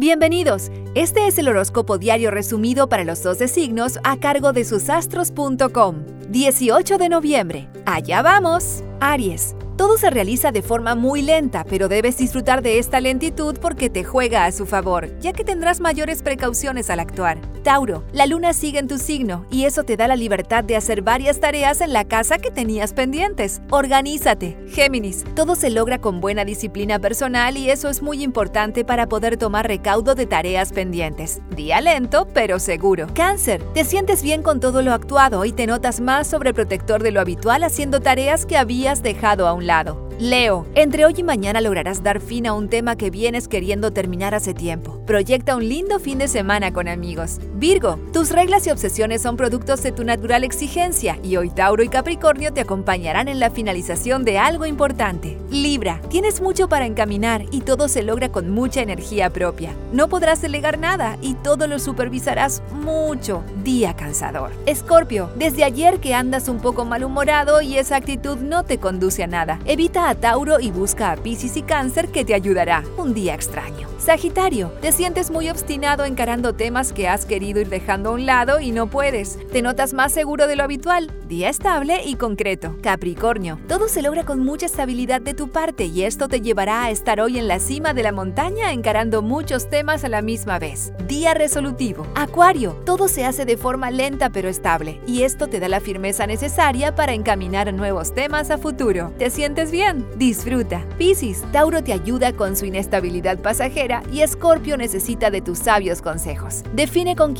Bienvenidos. Este es el horóscopo diario resumido para los 12 signos a cargo de susastros.com. 18 de noviembre. Allá vamos. Aries. Todo se realiza de forma muy lenta, pero debes disfrutar de esta lentitud porque te juega a su favor, ya que tendrás mayores precauciones al actuar. Tauro, la luna sigue en tu signo y eso te da la libertad de hacer varias tareas en la casa que tenías pendientes. Organízate. Géminis, todo se logra con buena disciplina personal y eso es muy importante para poder tomar recaudo de tareas pendientes. Día lento, pero seguro. Cáncer, te sientes bien con todo lo actuado y te notas más sobreprotector de lo habitual haciendo tareas que habías dejado a un lado. Leo, entre hoy y mañana lograrás dar fin a un tema que vienes queriendo terminar hace tiempo. Proyecta un lindo fin de semana con amigos. Virgo, tus reglas y obsesiones son productos de tu natural exigencia y hoy Tauro y Capricornio te acompañarán en la finalización de algo importante. Libra, tienes mucho para encaminar y todo se logra con mucha energía propia. No podrás delegar nada y todo lo supervisarás mucho. Día cansador. Escorpio, desde ayer que andas un poco malhumorado y esa actitud no te conduce a nada. Evita a Tauro y busca a Pisces y Cáncer que te ayudará. Un día extraño. Sagitario, te sientes muy obstinado encarando temas que has querido ir dejando a un lado y no puedes. Te notas más seguro de lo habitual. Día estable y concreto. Capricornio, todo se logra con mucha estabilidad de tu parte y esto te llevará a estar hoy en la cima de la montaña encarando muchos temas a la misma vez. Día resolutivo. Acuario, todo se hace de forma lenta pero estable y esto te da la firmeza necesaria para encaminar nuevos temas a futuro. ¿Te sientes bien? Disfruta. Piscis, Tauro te ayuda con su inestabilidad pasajera y Escorpio necesita de tus sabios consejos. Define con quién